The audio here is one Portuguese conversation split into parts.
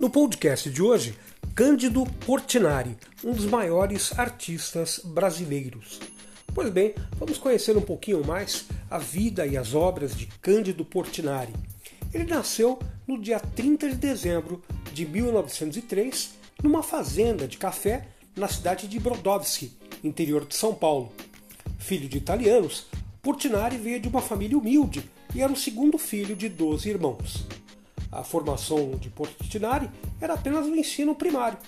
No podcast de hoje, Cândido Portinari, um dos maiores artistas brasileiros. Pois bem, vamos conhecer um pouquinho mais a vida e as obras de Cândido Portinari. Ele nasceu no dia 30 de dezembro de 1903 numa fazenda de café na cidade de Brodowski, interior de São Paulo. Filho de italianos, Portinari veio de uma família humilde e era o segundo filho de 12 irmãos. A formação de Portinari era apenas o ensino primário,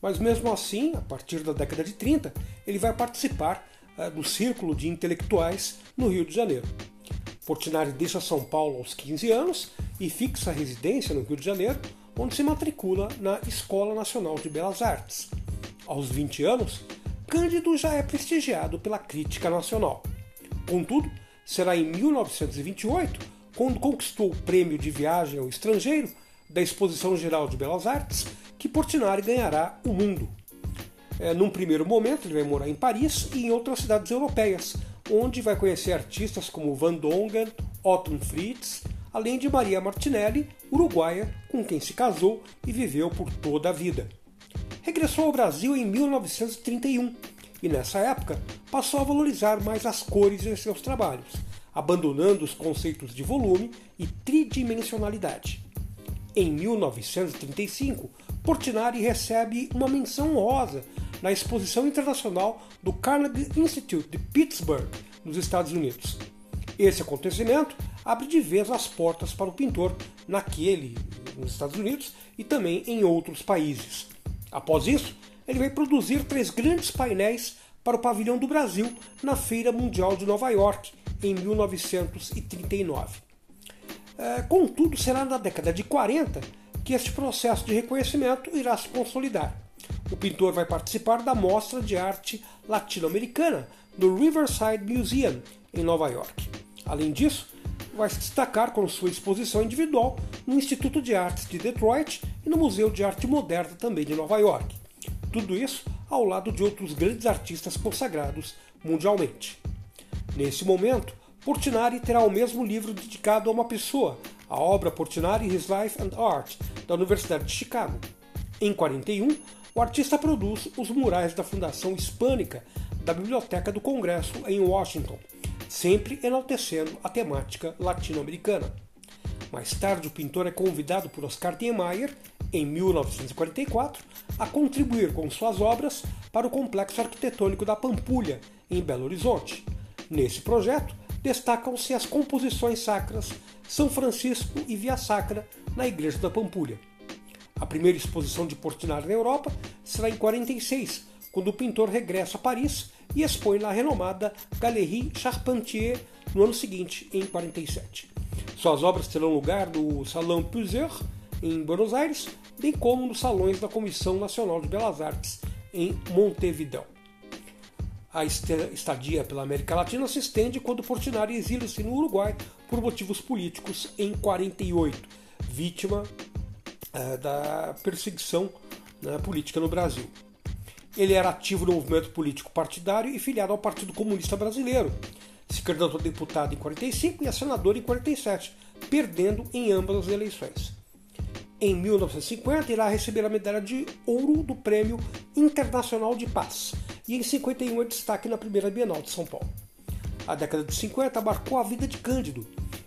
mas mesmo assim, a partir da década de 30, ele vai participar uh, do Círculo de Intelectuais no Rio de Janeiro. Portinari deixa São Paulo aos 15 anos e fixa residência no Rio de Janeiro, onde se matricula na Escola Nacional de Belas Artes. Aos 20 anos, Cândido já é prestigiado pela crítica nacional. Contudo, será em 1928 quando conquistou o prêmio de viagem ao estrangeiro da Exposição Geral de Belas Artes, que Portinari ganhará o mundo. É, num primeiro momento, ele vai morar em Paris e em outras cidades europeias, onde vai conhecer artistas como Van Dongen, Otto Fritz, além de Maria Martinelli, uruguaia, com quem se casou e viveu por toda a vida. Regressou ao Brasil em 1931 e, nessa época, passou a valorizar mais as cores em seus trabalhos abandonando os conceitos de volume e tridimensionalidade. Em 1935, Portinari recebe uma menção honrosa na Exposição Internacional do Carnegie Institute de Pittsburgh, nos Estados Unidos. Esse acontecimento abre de vez as portas para o pintor naquele, nos Estados Unidos e também em outros países. Após isso, ele vai produzir três grandes painéis para o Pavilhão do Brasil na Feira Mundial de Nova York, em 1939. É, contudo, será na década de 40 que este processo de reconhecimento irá se consolidar. O pintor vai participar da Mostra de Arte Latino-Americana do Riverside Museum, em Nova York. Além disso, vai se destacar com sua exposição individual no Instituto de Artes de Detroit e no Museu de Arte Moderna também de Nova York. Tudo isso ao lado de outros grandes artistas consagrados mundialmente. Nesse momento, Portinari terá o mesmo livro dedicado a uma pessoa, a obra Portinari His Life and Art, da Universidade de Chicago. Em 41, o artista produz os murais da Fundação Hispânica da Biblioteca do Congresso em Washington, sempre enaltecendo a temática latino-americana. Mais tarde, o pintor é convidado por Oscar Niemeyer, em 1944, a contribuir com suas obras para o complexo arquitetônico da Pampulha, em Belo Horizonte. Nesse projeto, destacam-se as composições sacras São Francisco e Via Sacra na Igreja da Pampulha. A primeira exposição de Portinari na Europa será em 46, quando o pintor regressa a Paris e expõe na renomada Galerie Charpentier no ano seguinte, em 47. Suas obras terão lugar no Salão Puiseur, em Buenos Aires, bem como nos salões da Comissão Nacional de Belas Artes, em Montevideo. A estadia pela América Latina se estende quando Portinari exila-se no Uruguai por motivos políticos em 48, vítima uh, da perseguição né, política no Brasil. Ele era ativo no movimento político partidário e filiado ao Partido Comunista Brasileiro. Se candidatou a deputado em 45 e a senador em 47, perdendo em ambas as eleições. Em 1950, irá receber a medalha de ouro do Prêmio Internacional de Paz e em 51 é destaque na primeira Bienal de São Paulo. A década de 50 marcou a vida de Cândido,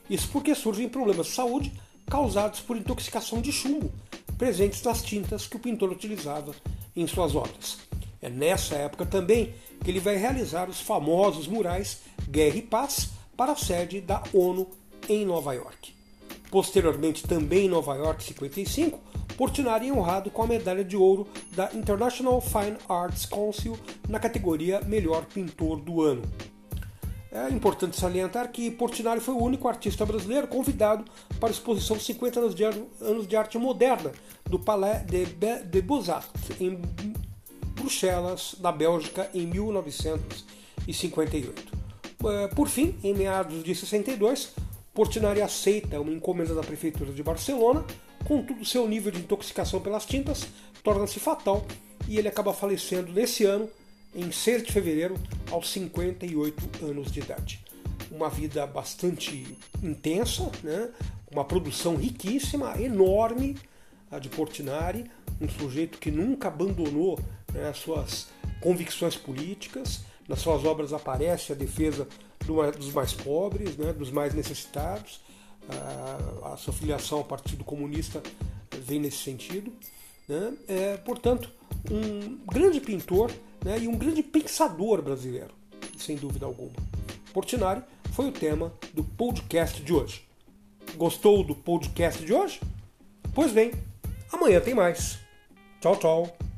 isso porque surgem problemas de saúde causados por intoxicação de chumbo, presentes nas tintas que o pintor utilizava em suas obras. É nessa época também que ele vai realizar os famosos murais Guerra e Paz para a sede da ONU em Nova York. Posteriormente, também em Nova York 55, Portinari é honrado com a medalha de ouro da International Fine Arts Council na categoria Melhor Pintor do Ano. É importante salientar que Portinari foi o único artista brasileiro convidado para a exposição 50 anos de, anos de arte moderna do Palais de, de Beaux-Arts em Bruxelas, na Bélgica, em 1958. É, por fim, em meados de 62, Portinari aceita uma encomenda da Prefeitura de Barcelona, contudo, seu nível de intoxicação pelas tintas torna-se fatal e ele acaba falecendo nesse ano, em 6 de fevereiro, aos 58 anos de idade. Uma vida bastante intensa, né? uma produção riquíssima, enorme, a de Portinari, um sujeito que nunca abandonou né, as suas convicções políticas. Nas suas obras aparece a defesa dos mais pobres, né, dos mais necessitados. A sua filiação ao Partido Comunista vem nesse sentido. Né? É, portanto, um grande pintor né, e um grande pensador brasileiro, sem dúvida alguma. Portinari foi o tema do podcast de hoje. Gostou do podcast de hoje? Pois bem, amanhã tem mais. Tchau, tchau.